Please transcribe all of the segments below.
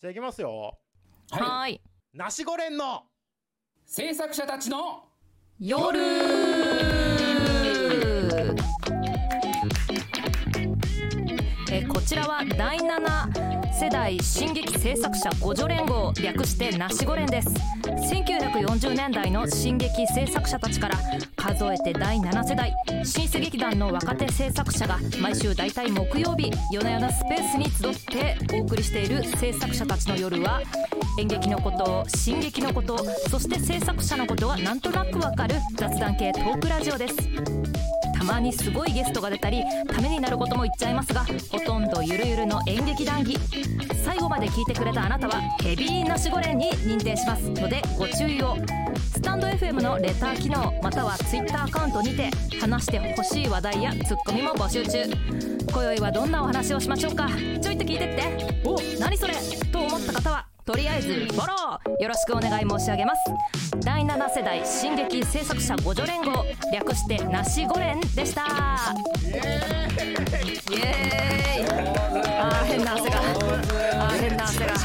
じゃあいきますよ。はい。ナシゴレンの制作者たちの夜えこちらは第7世代進撃制作者互助連合略してナシゴ連です。1940年代の進撃制作者たちから数えて第7世代新世劇団の若手制作者が毎週大体木曜日夜な夜なスペースに集ってお送りしている制作者たちの夜は演劇のこと進撃のことそして制作者のことがなんとなくわかる雑談系トークラジオです。たまにすごいゲストが出たりためになることも言っちゃいますがほとんどゆるゆるの演劇談義最後まで聞いてくれたあなたはヘビーなしごれんに認定します。のでご注意を。スタンド FM のレター機能または Twitter アカウントにて話してほしい話題やツッコミも募集中。今宵はどんなお話をしましょうか。ちょいと聞いてって。お何それ。と思った方は。とりあえずフォローよろしくお願い申し上げます。第7世代進撃制作者互助連合略してなしご連でした。イエーイ。あー変な汗が。あー変な汗が。あー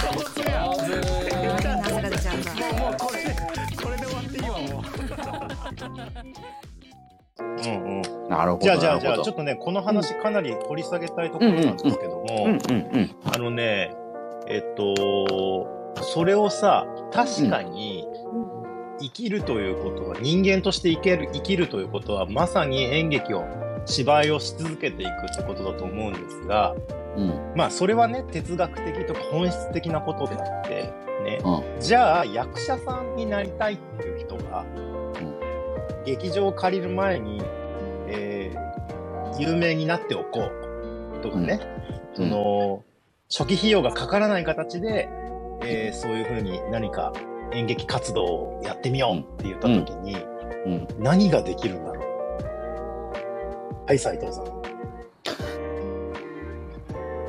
変な汗が出ちゃうんだ。もうこれでこれで終わっていいわもう。うんうん。なるほど。じゃあじゃあじゃあちょっとねこの話かなり掘り下げたいところなんですけども、うんうんうん。あのねえっとそれをさ確かに生きるということは人間として生きる生きるということはまさに演劇を芝居をし続けていくってことだと思うんですがうん。まあそれはね哲学的とか本質的なことであってね。うん。じゃあ役者さんになりたいっていう人が、劇場を借りる前に、えー有名になっておこうとかね、うん。その初期費用がかからない形で、えーそういうふうに何か演劇活動をやってみようって言った時に、うん。何ができるんだろう？はい斉藤さん。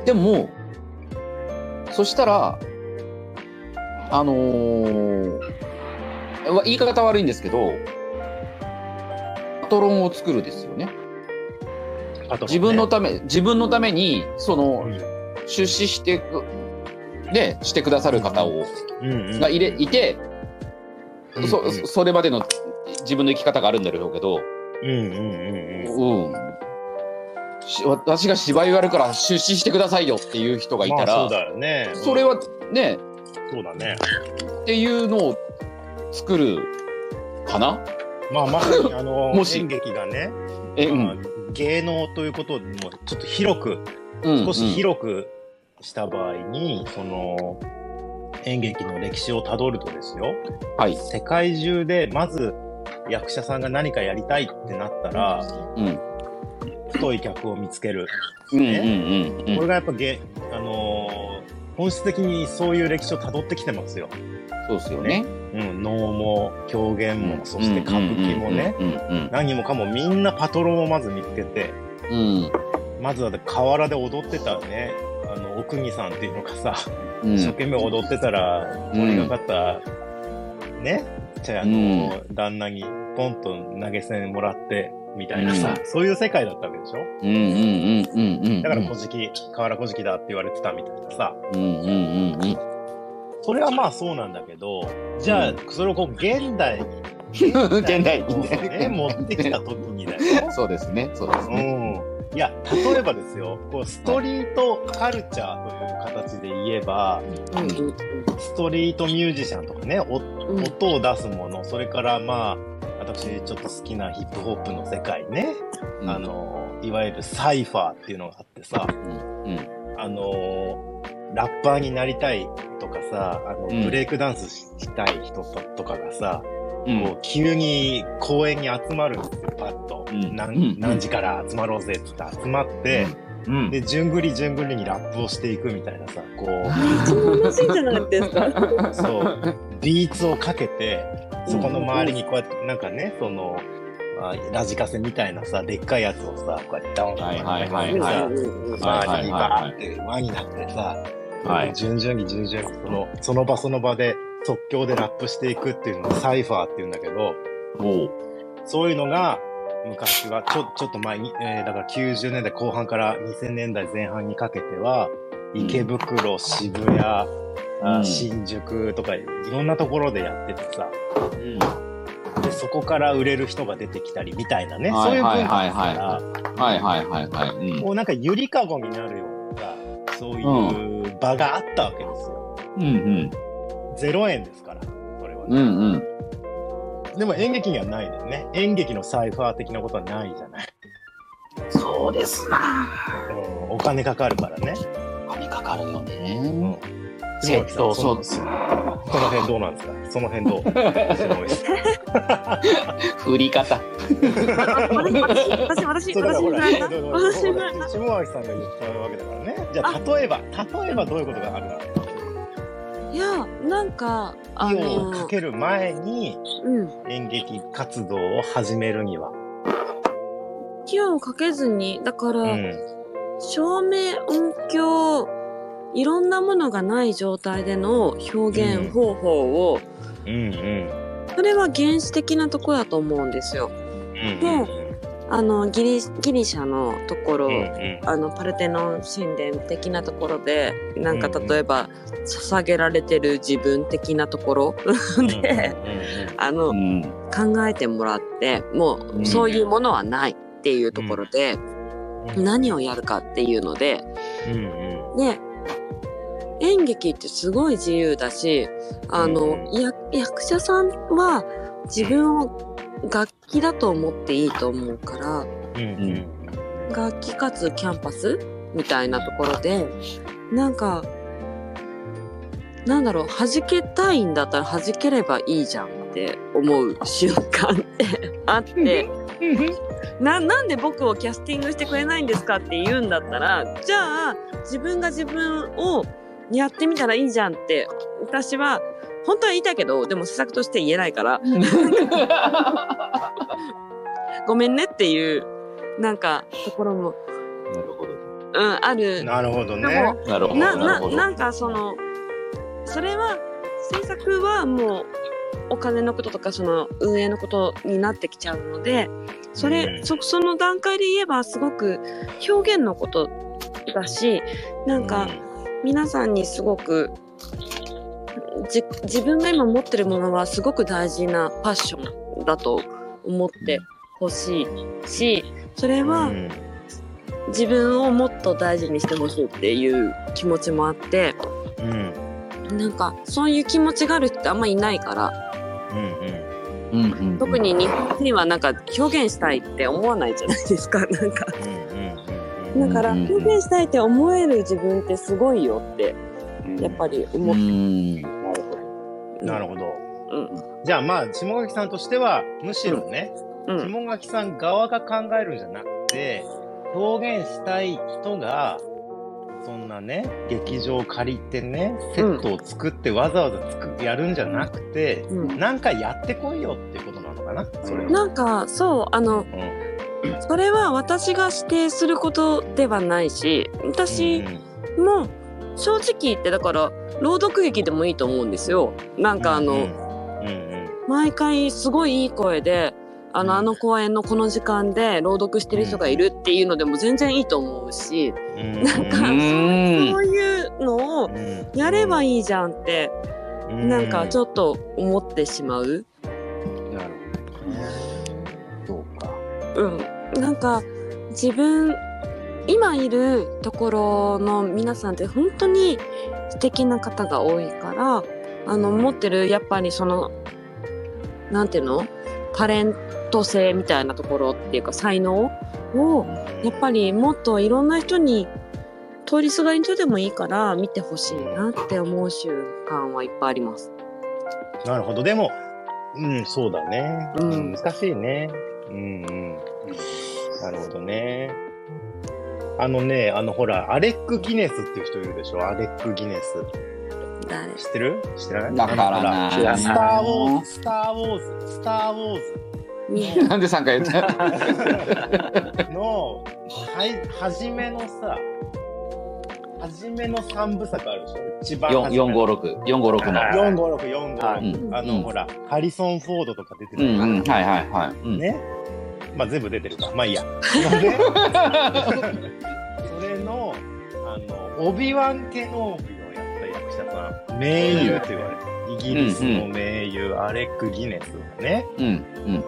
でもそしたらあのーわ言い方悪いんですけどパトロンを作るですよね。ね。自分のため自分のためにそのうん。出資してくでしてくださる方をがいれいて、そそれまでの自分の生き方があるんだろうけど、うんうんうんうん。うん、し私が芝居やるから出資してくださいよっていう人がいたら、まあそうだよね。それはね。そうだね。っていうのを作るかな？まあまさにあの もし。演劇がね、え、うまあん、芸能ということでもちょっと広くうん。少し広くした場合に、その演劇の歴史をたどるとですよ。はい、世界中でまず役者さんが何かやりたいってなったらうん、太い客を見つける、うんうんうんうん。これがやっぱげ、あのー本質的にそういう歴史をたどってきてますよ。そうですよね。うん、能も狂言も、そして歌舞伎もね、うんうん何もかもみんなパトロンをまず見つけて、うんうんまずはで河原で踊ってたね、あの、奥木さんっていうのがさ、うん。一生懸命踊ってたら、うん盛りがかった、ね、じゃあ、あの、旦那にポンと投げ銭もらって、みたいなさ、うそういう世界だったわけでしょ？うんうんうんうんうんだから、古事記、河原古事記だって言われてたみたいなさ、うんうんうんうん。それはまあそうなんだけど、じゃあ、それをこう、現代に、現代にね。ね、持ってきた時にだよ。そうですねそうですうね。ん。いや、例えばですよ、こう、ストリートカルチャーという形で言えば、ストリートミュージシャンとかね、音を出すもの、それからまあ、私ちょっと好きなヒップホップの世界ね、うん。あの、いわゆるサイファーっていうのがあってさ、うん。うん。あの、ラッパーになりたいとかさ、あの、うん。ブレイクダンスしたい人ととかがさ、うんこう急に公園に集まるんですよ、パッと。うん。何うん。何時から集まろうぜって言って集まって、うん。で、順繰り順繰りにラップをしていくみたいなさ、こそう楽しいんじゃないですか。う、そう、ビーツをかけて、そこの周りにこうやって、なんかね、その、あラジカセみたいなさ、でっかいやつをさ、こうやってドンはいはいはいさ、はい。周りにバーって輪になってさ、はい。順々に順々にその、その場その場で即興でラップしていくっていうのをサイファーっていうんだけど、そういうのが昔は、ちょ、ちょっと前に、えーだから90年代後半から2000年代前半にかけては、池袋、渋谷、あうん。新宿とかいろんなところでやっててさ、うん。でそこから売れる人が出てきたりみたいなね、はいそういう文化はいだから、はいはいはいはい。うん。もうなんかゆりかごになるようなさそういう場があったわけですよ。うんうん。0円ですから、それはね、うんうん。でも演劇にはないんだよね。演劇のサイファー的なことはないじゃない。そうですな。うん、お金かかるからね。金かかるようんね。下垣さんそうそうそのその辺どうなんですか？その辺どう？下垣さん 振り方。私、私、私、そうだからほら、私、だからほら私、ほら下垣さんが言ったわけだからね。じゃあ、例えば、例えばどういうことがあるのいや、なんか、あ費用をかの、ける前にうん。演劇活動を始めるには。費用をかけずに、だから、うん。照明、音響、いろんなものがない状態での表現方法を、うんうん。それは原始的なところだと思うんですよ。うんあの、ギリギリシャのところ、うんうん。あの、パルテノン神殿的なところで、なんかうんうん。例えば、捧げられてる自分的なところ。で、あの、うん。考えてもらって、もうん。うそういうものはないっていうところで、うん。何をやるかっていうので、うんうん。で、演劇ってすごい自由だし、あの、役者さんは自分を楽器だと思っていいと思うから、うんうん楽器かつキャンパスみたいなところで、なんか、なんだろう、弾けたいんだったら弾ければいいじゃんって思う瞬間って あって、な、なんで僕をキャスティングしてくれないんですかって言うんだったら、じゃあ自分が自分をやってみたらいいじゃんって、私は本当は言いたいけど、でも施策として言えないから、ごめんねっていう、なんか、ところも、なるほど。うん、ある。なるほどでねも。なるほど。な、な、なんかその、それは、制作はもう、お金のこととか、その、運営のことになってきちゃうので、それ、うんそ、その段階で言えば、すごく表現のことだし、なんか、皆さんにすごく、じ、自分が今持ってるものはすごく大事なパッションだと思ってほしいし、それは、うん自分をもっと大事にしてほしいっていう気持ちもあって、うんなんかそういう気持ちがある人ってあんまいないから、うんうん。特に日本人はなんか表現したいって思わないじゃないですか、なんか。うんうんだから表現したいって思える自分ってすごいよって、うんやっぱりう思って。ん。なるほど。うん。じゃあまあ、下垣さんとしては、むしろね、うん。下垣さん側が考えるんじゃなくて、表現したい人が、そんなね、劇場を借りてね、セットを作ってわざわざ作やるんじゃなくて、うんなんかやってこいよっていうことなのかな？それは。なんか、そう、あの、うんそれは私が指定することではないし、私も正直言って、だから、朗読劇でもいいと思うんですよ。なんかあの、うんうん毎回すごいいい声で、あの、うんあの公演のこの時間で朗読してる人がいるっていうのでも全然いいと思うし、うんなんか、うんそういうのをうんやればいいじゃんって、なんかちょっと思ってしまう。と、なるほどね。そうか。うん。なんか、自分、今いるところの皆さんって本当に素敵な方が多いから、あの、持ってる、やっぱりその、なんていうの？タレント性みたいなところっていうか才能を、やっぱりもっといろんな人に通りすがりの人でもいいから見てほしいなって思う瞬間はいっぱいあります。なるほど。でも、うん、そうだね。うん難しいね。うんうん。なるほどね。あのね、あのほら、アレック・ギネスっていう人いるでしょ？アレック・ギネス。誰？知ってる？知ってない？だからならスター・ウォーズ、スター・ウォーズ、スター・ウォーズ。なんで3回言った？の、はい、初めのさ、初めの三部作あるでしょ？一番初めの。456、456の。456、456。うん。あの、ほら、ハリソン・フォードとか出てうんうん、たはいはいはい。うん。ね。まあ全部出てるか。まあいいや。ね それの、あの、オビワン・ケノービをやったや役者さん、名優と言われてる。イギリスの名優、アレック・ギネスがね、うん。うん。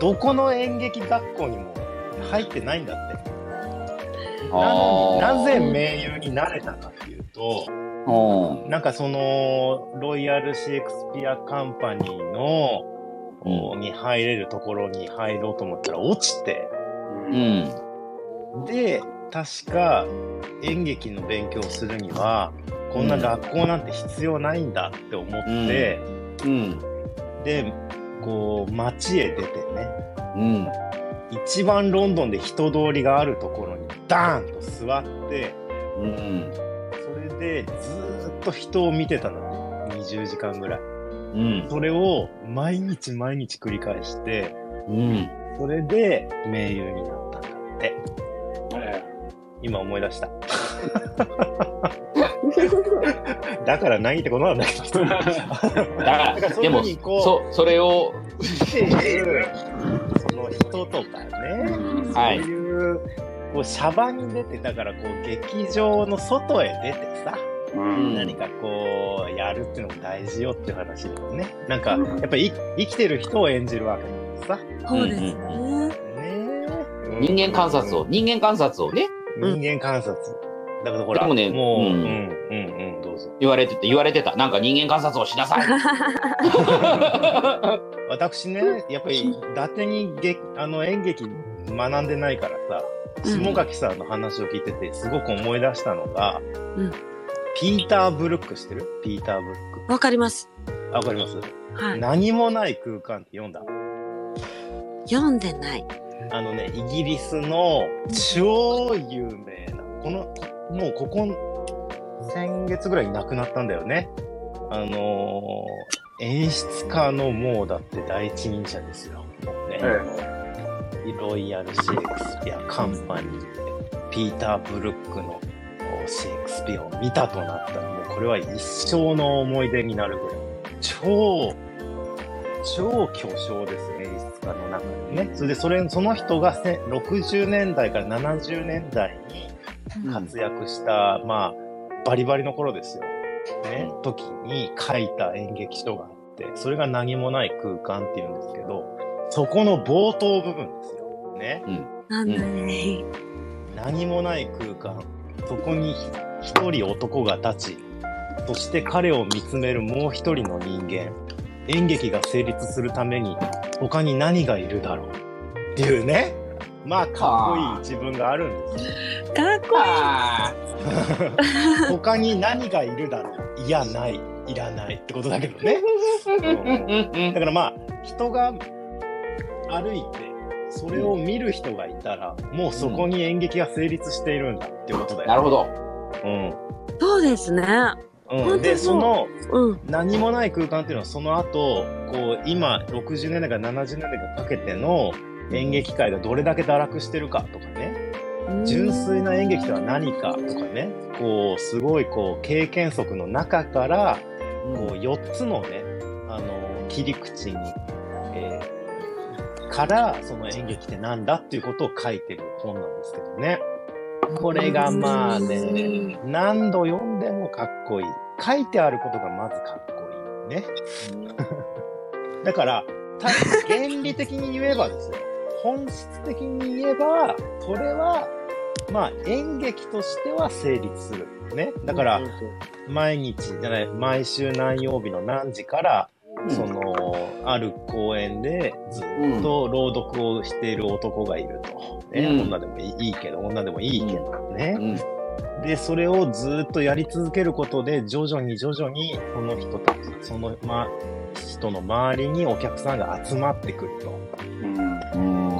どこの演劇学校にも入ってないんだって。なあのにーなぜ名優になれたかっていうと、うん。なんかその、ロイヤル・シェイクスピア・カンパニーの、うに入れるところに入ろうと思ったら落ちて、うん。で、確か演劇の勉強をするには、こんな学校なんて必要ないんだって思って、うん。で、こう、街へ出てね、うん。一番ロンドンで人通りがあるところにダーンと座って、うん。それでずーっと人を見てたのね。20時間ぐらい。うん。それを毎日毎日繰り返して、うん。それで名優になったんだって。今思い出した。だから何ってことなんだけど。だから、でもそ、それを、その人とかね、はいそういう、こう、シャバに出て、だからこう、劇場の外へ出てさ、ん何かこう、やるっていうのも大事よっていう話だよね。なんか、やっぱり生きてる人を演じるわけだからさ。そうですね。人間観察を、人間観察をね、人間観察。だからほら、でもねもう、うんうん、うん、うん、どうぞ。言われてて、言われてた。なんか人間観察をしなさい。私ね、やっぱり、伊達に劇あの演劇学んでないからさ、うん下垣さんの話を聞いてて、すごく思い出したのが、うんピーター・ブルック知ってる？ピーター・ブルッわかります。わかります、はい。何もない空間って読んだ？読んでない。あのね、イギリスの超有名な、この、もうここ、先月ぐらいに亡くなったんだよね。あのー演出家のもうだって第一人者ですよ。もうね、ロイヤル・シェイクスピア・カンパニーで、ピーター・ブルックのシェイクスピアを見たとなったら、もうこれは一生の思い出になるぐらい、超、超巨匠ですね、演出家の中でね。それで、それ、その人がせ60年代から70年代に活躍した、まあ、バリバリの頃ですよ。ね、時に書いた演劇書があって、それが何もない空間っていうんですけど、そこの冒頭部分ですよ。ね。なん。何もない空間。そこに一人男が立ち、そして彼を見つめるもう一人の人間。演劇が成立するために他に何がいるだろうっていうね。まあ、かっこいい自分があるんですよ。かっこあ他に何がいるだろういや、ない。いらないってことだけどね。ーだからまあ、人が歩いて、それを見る人がいたら、もうそこに演劇が成立しているんだっていうことだよ。なるほど。うん。そうですね。うん、で、そのうん。何もない空間っていうのはその後、こう、今、60年代から70年代にかけての演劇界がどれだけ堕落してるかとかね、純粋な演劇とは何かとかね、こう、すごいこう、経験則の中から、こう、4つのね、あの、切り口に、えーから、その演劇ってなんだっていうことを書いてる本なんですけどね。これがまあね、何度読んでもかっこいい。書いてあることがまずかっこいいね。だから、た原理的に言えばですよ。本質的に言えば、これは、まあ演劇としては成立する。ね。だから、毎日じゃない、毎週何曜日の何時から、その、ある公園でずっと朗読をしている男がいると。ね、うん女でもいいけど、女でもいいけどね。うんで、それをずっとやり続けることで、徐々に徐々に、その人たち、その、ま、人の周りにお客さんが集まってくると。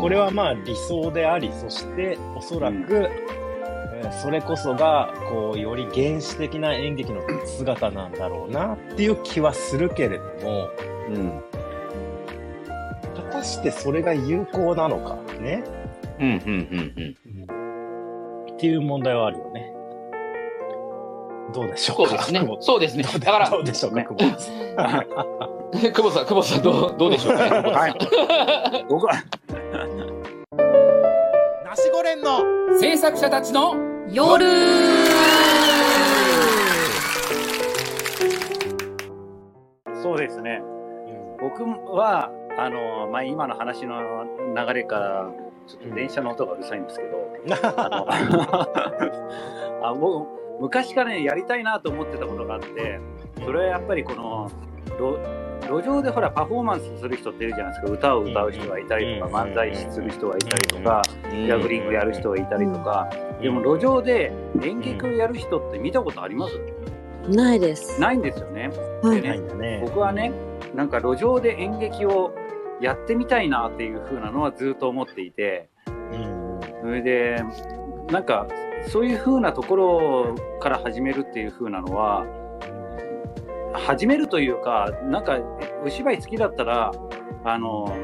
これはまあ理想であり、そしておそらく、えーそれこそが、こう、より原始的な演劇の姿なんだろうなっていう気はするけれども、うん。果たしてそれが有効なのかね、うん。うん。うん。っていう問題はあるよね。どうでしょうか？そうですね。そうですね。だから、どうでしょうか、久保さん 久保さん、久保さん、どう、どうでしょうかね？はい。僕は、ナシゴレンの制作者たちの夜そうですね。僕は、あの、まあ、今の話の流れから、ちょっと電車の音がうるさいんですけど、あの あ僕、昔からね、やりたいなと思ってたことがあって、それはやっぱりこの、路路上でほら、パフォーマンスする人っているじゃないですか。歌を歌う人がいたりとか、うん漫才する人がいたりとか、ジャグリングやる人がいたりとか、うんでも路上で演劇をやる人って見たことあります？ないです。ないんですよね。はいでねないんだね。僕はねなんか路上で演劇をやってみたいなっていう風なのはずっと思っていて。うん。それでなんかそういう風なところから始めるっていう風なのは始めるというかなんかえお芝居好きだったらあの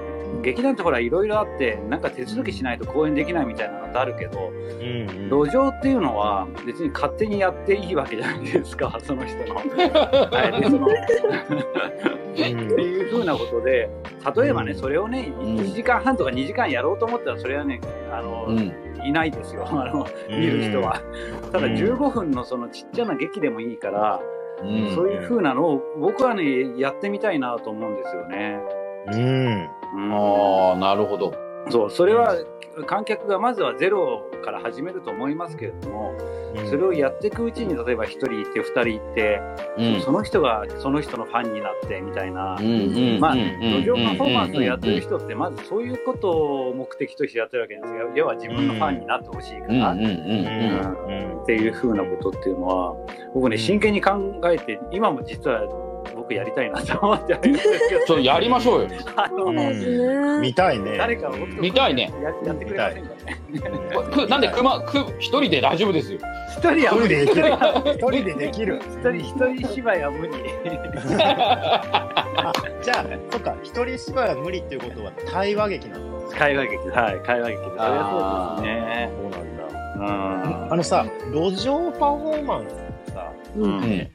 劇団ってほらいろいろあってなんか手続きしないと公演できないみたいなのってあるけどうんうん路上っていうのは別に勝手にやっていいわけじゃないですか その人の。はい、でそのっていうふうなことで例えばね、うんそれをねん1時間半とか2時間やろうと思ったらそれはねあの、うん。いないですよ あの見る人は。ただうん15分のそのちっちゃな劇でもいいから、うん。そういうふうなのを僕はねやってみたいなと思うんですよね。うん。うんああ、なるほど。そうそれは観客がまずはゼロから始めると思いますけれども、それをやっていくうちに例えば1人いて2人いて、うん。その人がその人のファンになってみたいな。うんうんまあ、うん路上パフォーマンスをやってるうん人って、まずそういうことを目的としてやってるわけですよ。要は自分のファンになってほしいから、うんうんうんうんっていう風なことっていうのは、僕ね、真剣に考えて、今も実は僕やりたいなと思ってはいるんですけど、ちょっとやりましょうよ。あのそうですね。見たいね。誰か僕と見たいねややってくれませんかね。くなんで熊く一人で大丈夫ですよ。一人は無理。でできる。一人でできる。一人、一人芝居は無理。あじゃあ、そっか、一人芝居は無理っていうことは対話劇なんだ。会話劇、はい、会話劇で。それはそうですね。そうなんだ。うんあのさ、路上パフォーマンスってさ、うんうん。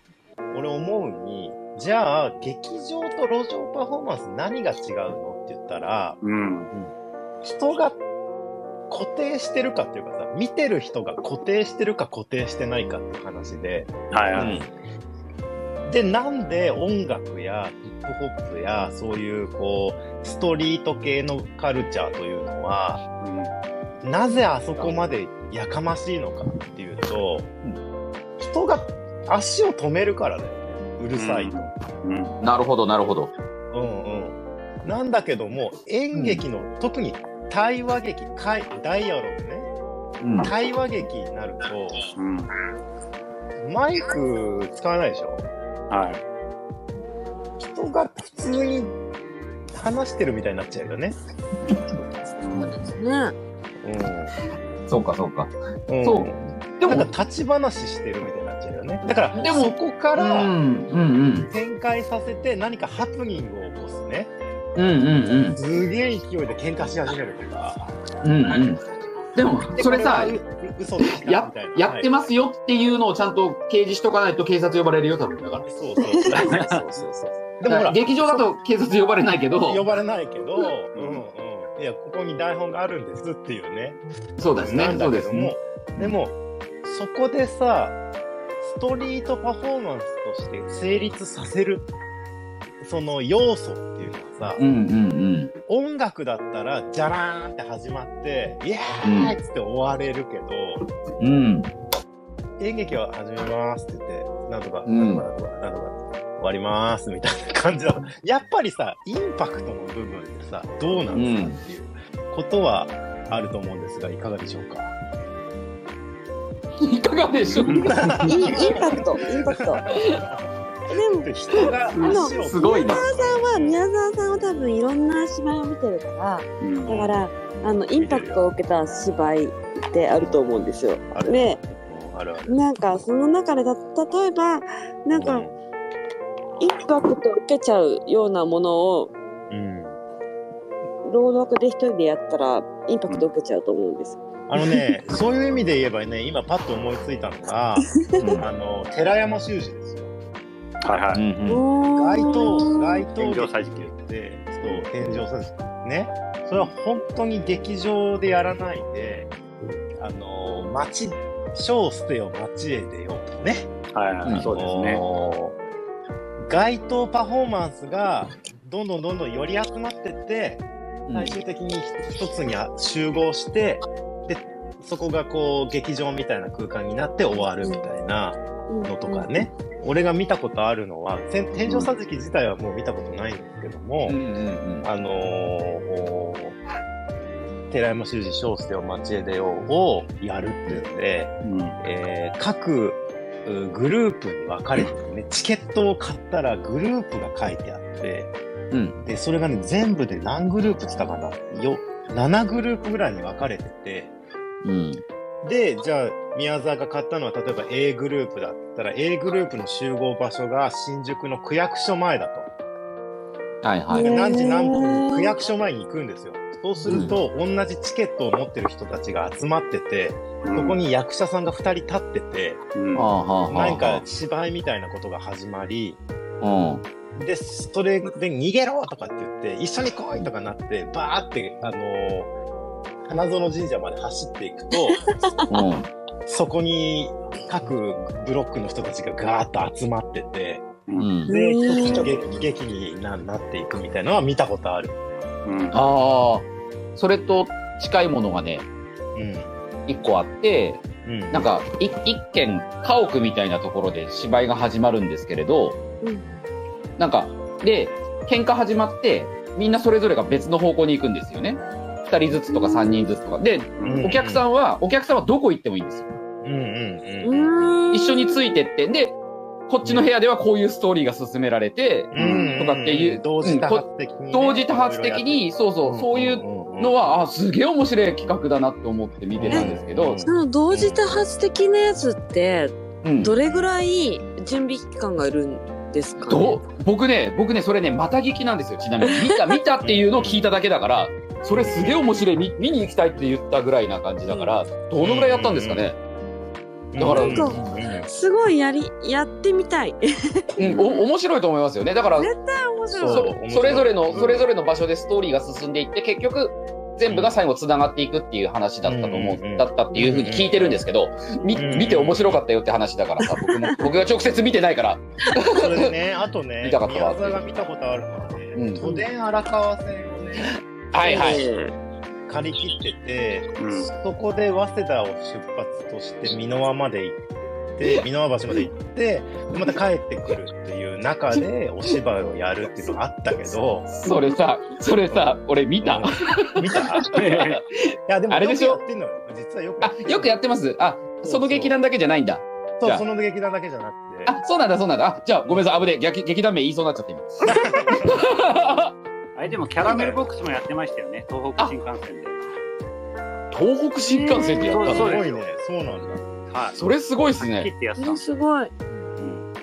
俺思うに、じゃあ、劇場と路上パフォーマンス何が違うのって言ったら、うん。人が固定してるかっていうかさ、見てる人が固定してるか固定してないかっていう話で、はいはい。で、なんで音楽やヒップホップやそういうこう、ストリート系のカルチャーというのは、うんなぜあそこまでやかましいのかっていうと、人が足を止めるからだよね。うるさいと。うん。なるほどなるほど。うんうん。なんだけども、演劇の、特に対話劇、会ダイアログね。うん。対話劇になると、うん。マイク使わないでしょ？はい。人が普通に話してるみたいになっちゃうよね。そうですね。そうかそうか。うん。うん、そうでもなんか立ち話してるみたいになっちゃうよね。だから、でもそこかうんらうんうん展開させて何かハプニングを起こすね。うんうんすげえ勢いで喧嘩し始めるとか。うんうんうん。でもそれさ嘘や。やってますよっていうのをちゃんと掲示しとかないと警察呼ばれるよ多分だから。はいそうそうそう。でもほら、劇場だと警察呼ばれないけど。呼ばれないけど、うんうん。いや、ここに台本があるんですっていうね。そうですねなんそうですだけども、でも、そこでさ、ストリートパフォーマンスとして成立させる、その要素っていうのはさ、うんうん音楽だったら、じゃらーんって始まって、イエーイっつって終われるけど、うん。うん。演劇は始めますって言って、なんとか、うんなんとか、なんとか、なんとか、終わりますみたいな感じだ。やっぱりさ、インパクトの部分でさ、どうなんですかっていうことはあると思うんですが、いかがでしょうか？いかがでしょうインインパクト、インパクト。でも、で人が足をすごいな。さんは、宮沢さんは多分いろんな芝居を見てるから、うんだから、あの、インパクトを受けた芝居ってあると思うんですよ。で。なんか、その中でだ、例えば、なんか、インパクトを受けちゃうようなものを、うん。朗読で一人でやったら、インパクトを受けちゃうと思うんです。あのね、そういう意味で言えばね、今パッと思いついたのが、あの、寺山修司ですよ。はいはい。街頭、街頭天井劇桟敷で、そう、天井桟敷。ね。それは本当に劇場でやらないで、あの、街、書を捨てよ、街へ出ようとね。はいはい。そうですね。街頭パフォーマンスがどんどんどんどん寄り集まってって、最終的に一つに集合して、で、そこがこう劇場みたいな空間になって終わるみたいなのとかね。俺が見たことあるのは、天井桟敷自体はもう見たことないんですけども、うんうんうん。あのー寺山修司小生を町へ出ようをやるっていうんで、うん。えー各うグループに分かれててね、チケットを買ったらグループが書いてあって、うん。で、それがね、全部で何グループって言ったかな？よ、7グループぐらいに分かれてて、うん。で、じゃあ、宮沢が買ったのは、例えば A グループだったら、A グループの集合場所が新宿の区役所前だと。はいはい。何時何分に区役所前に行くんですよ。そうすると、同じチケットを持ってる人たちが集まってて、そこに役者さんが2人立ってて、うんか芝居みたいなことが始まり、うん。で、それで逃げろとかって言って、一緒に来いとかなって、バーって、あのー花園神社まで走っていくと、うん。そこに各ブロックの人たちがガーッと集まってて、うん。で、うん一つ劇劇にななっていくみたいなのは見たことある。うん。ああそれと近いものがねうん。一個あってうん。なんかい一軒家屋みたいなところで芝居が始まるんですけれどうん。なんかで喧嘩始まってみんなそれぞれが別の方向に行くんですよね2人ずつとか3人ずつとか。でうんお客さんはお客さんはどこ行ってもいいんですよ。うんうんうん。うん。一緒についてって。でこっちの部屋ではこういうストーリーが進められてうんとかっていう同時多発的にね、同時多発的にそうそう。そういううのはあすげえ面白い企画だなって思って見てたんですけど、その同時多発的なやつってうん。どれぐらい準備期間がいるんですか、ね、どう僕ね僕ねそれねまた聞きなんですよ。ちなみに。見た見たっていうのを聞いただけだからそれすげえ面白い。見見に行きたいって言ったぐらいな感じだからどのぐらいやったんですかね、だからうん。なんすごいやりやってみたい。うん、お面白いと思いますよね。だから絶対面白い。そうそそれぞれの、うん。それぞれの場所でストーリーが進んでいって結局全部が最後つながっていくっていう話だったと思う、うんだったっていうふうに聞いてるんですけど、みうん。見て面白かったよって話だからさ僕も 僕が直接見てないから。それでね、あとね 見たか、ったわ宮沢が見たことあるのはね、うん。都電荒川線をね、はいはい、借り切ってて、うん。そこで早稲田を出発として箕輪まで行って、箕輪橋まで行って、また帰ってくるっていう中でお芝居をやるっていうのがあったけど、それさそれさ俺見た、見た？いや、でもあれでしょ？ってんのよ。実はよくやあよくやってます？あその劇団だけじゃないんだ。そう、じゃあ。その劇団だけじゃなくて。あそうなんだそうなんだ。あじゃあごめんなさい。危ねえ。劇劇団名言いそうになっちゃって今。あ れでもキャラメルボックスもやってましたよね、東北新幹線で。東北新幹線でやったすごいね。そうなんだ。はい。それすごいっす切ねすごい。うん。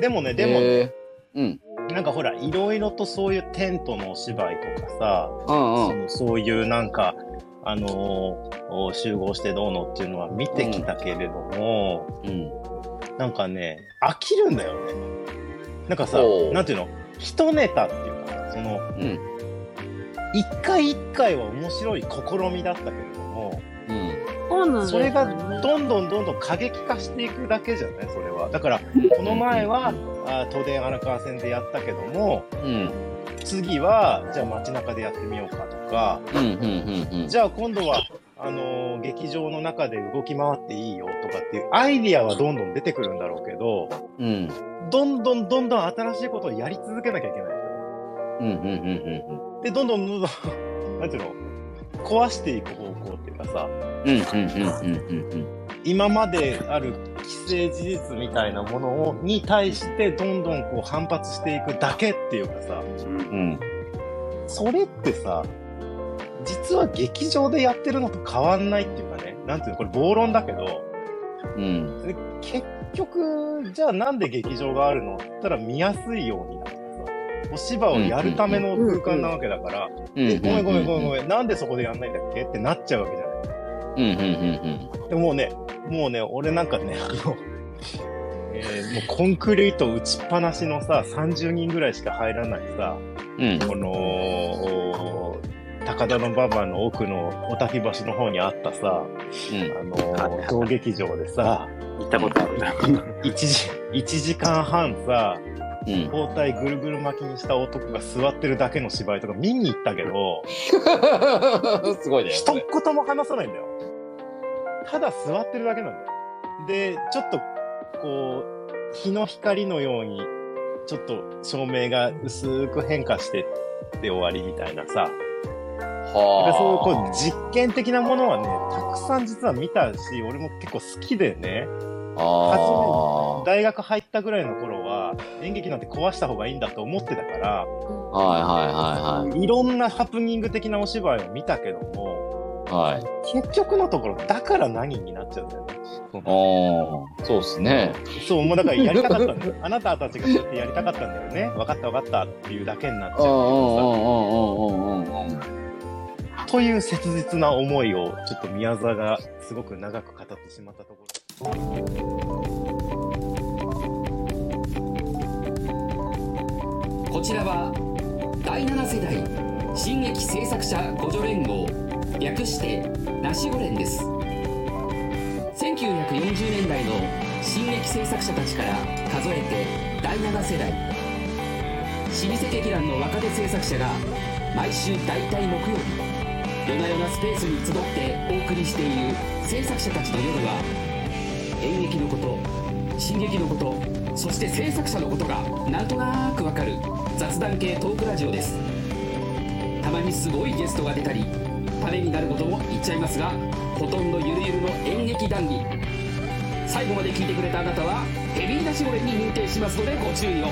でもね、でもね、えーうん。なんかほら、いろいろとそういうテントのお芝居とかさ、うんうん。そのそういうなんか、あのーお集合してどうのっていうのは見てきたけれども、うん。なんかね、飽きるんだよね。なんかさなんていうの？一ネタっていうか、その、うん一回一回は面白い試みだったけれども、うん。そうなんですそれがどんどんどんどん過激化していくだけじゃないそれは。だから、この前は、あ都電荒川線でやったけども、うん次は、じゃあ街中でやってみようかとか、うん。うん。うん。うん。じゃあ今度は、あのー劇場の中で動き回っていいよとかっていうアイディアはどんどん出てくるんだろうけど、うん。どんどんどんどん新しいことをやり続けなきゃいけない。うんうんうんうんで、どんどんどんどん、なんていうの壊していく方向っていうかさ、今まである既成事実みたいなものをに対してどんどんこう反発していくだけっていうかさ、うん。うんそれってさ、実は劇場でやってるのと変わんないっていうかね、なんていうの、これ暴論だけど、うん。で結局、じゃあなんで劇場があるのって言ったら見やすいようになってさ、お芝居をやるための空間なわけだから、うんごめんごめんごめんごめん、なんでそこでやんないんだっけ？ってなっちゃうわけじゃない。うんうんうんでももうね、もうね、俺なんかね、あの、えーもうコンクリート打ちっぱなしのさ、30人ぐらいしか入らないさ、うんこの、お高田の馬場の奥のおたき橋の方にあったさ、うんあのー、小劇場でさ、行ったことある。1時、一時間半さ、うん。包帯ぐるぐる巻きにした男が座ってるだけの芝居とか見に行ったけど、すごいね。一言も話さないんだよ。ただ座ってるだけなんだよ。で、ちょっと、こう、日の光のように、ちょっと照明が薄く変化してって終わりみたいなさ。ではそういうこう実験的なものはね、たくさん実は見たし、俺も結構好きでね、あ大学入ったぐらいの頃は、演劇なんて壊した方がいいんだと思ってたから、あ。はいはいはいいろんなハプニング的なお芝居を見たけども、はい。はい。結局のところ、だから何になっちゃうんだよね。ああ、そうですね。そう、もうだからやりたかったんだよ。あなたたちがそうやってやりたかったんだよね。分かった分かったっていうだけになっちゃううんうんうんうんうんうんうん。という切実な思いを、ちょっと宮沢がすごく長く語ってしまったところ。こちらは第7世代新劇制作者互助連合略してナシゴ連です。1940年代の新劇制作者たちから数えて第7世代。老舗劇団の若手制作者が毎週大体木曜日夜な夜なスペースに集ってお送りしている制作者たちの夜は演劇のこと進撃のことそして制作者のことがなんとなくわかる雑談系トークラジオです。たまにすごいゲストが出たりためになることも言っちゃいますがほとんどゆるゆるの演劇談義。最後まで聞いてくれたあなたはヘビー出し声に認定しますのでご注意を。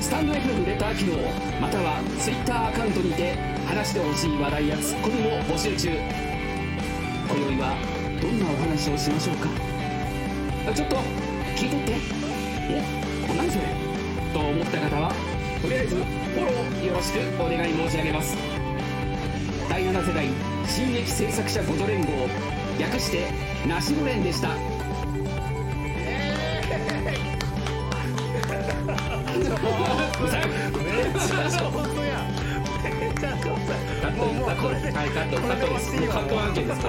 スタンド FM レター機能または Twitter アカウントにて話してほしい話題やツッコミも募集中。今宵はどんなお話をしましょうか？あちょっと聞いとって。え？何それ？と思った方はとりあえずフォローよろしくお願い申し上げます。第7世代新劇制作者ご助連合略してナシゴ連でした。めっちゃ上手やん。めっちゃ上手。やん。カットもうこれではいカットカットですこれでカット案件です